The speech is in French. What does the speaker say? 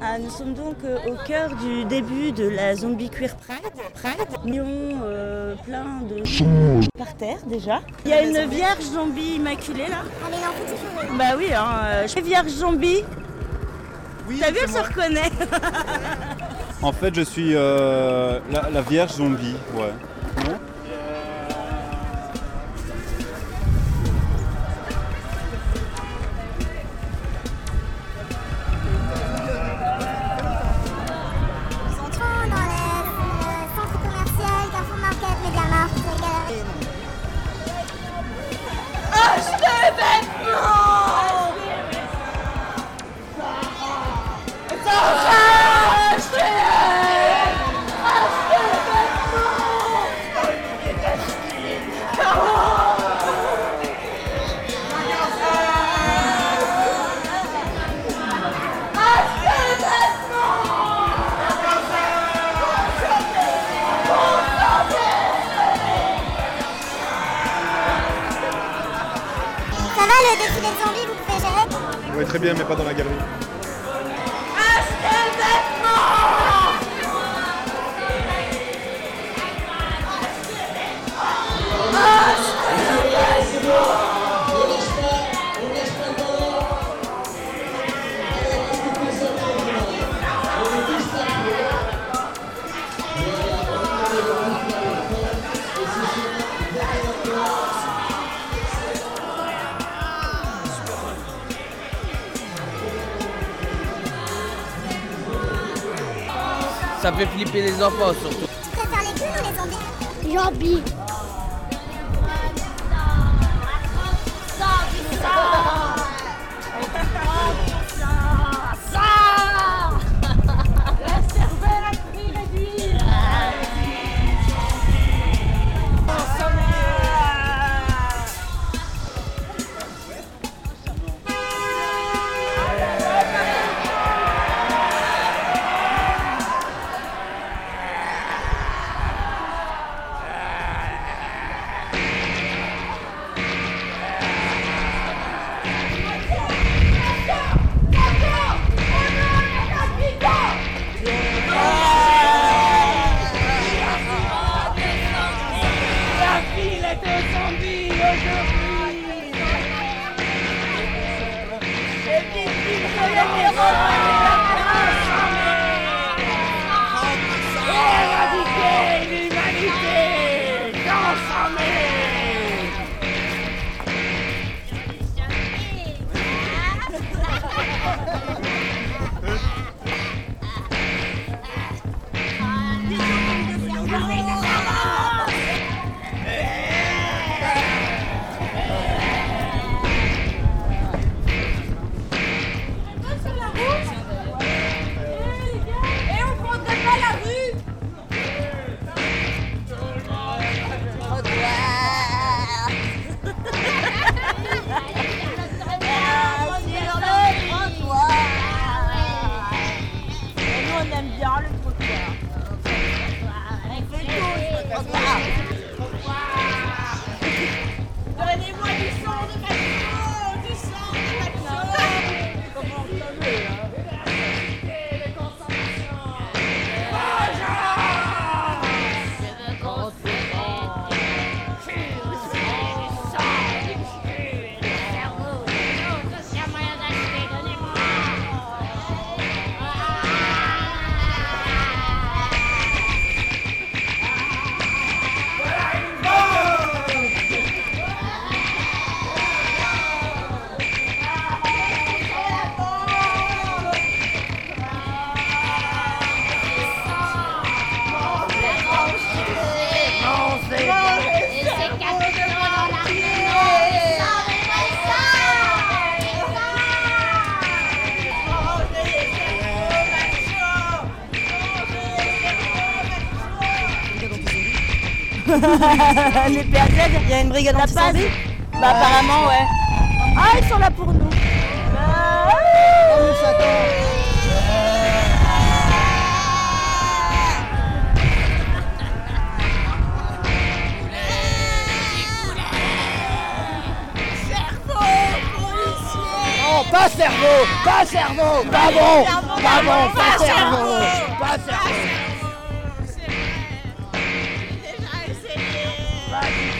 Ah, nous sommes donc euh, au cœur du début de la Zombie Queer Pride. Pride. Millions euh, plein de par terre déjà. Il y a une vierge zombie immaculée là. Non, toujours. Bah oui, hein, euh, je suis vierge zombie. Oui, T'as vu, elle se reconnaît. En fait, je suis euh, la, la Vierge zombie, ouais. Va le défilé de zombies, vous pouvez gérer Oui, très bien, mais pas dans la galerie. Ça fait flipper les enfants surtout. Tu préfères les clowns ou les zombies? Zombies. Les PAZ, il y a une brigade de la paz Bah apparemment ouais. Ah ils sont là pour nous. Bah, Non, pas cerveau cerveau, pas cerveau, pas bon, pas bon, pas cerveau, pas cerveau. life.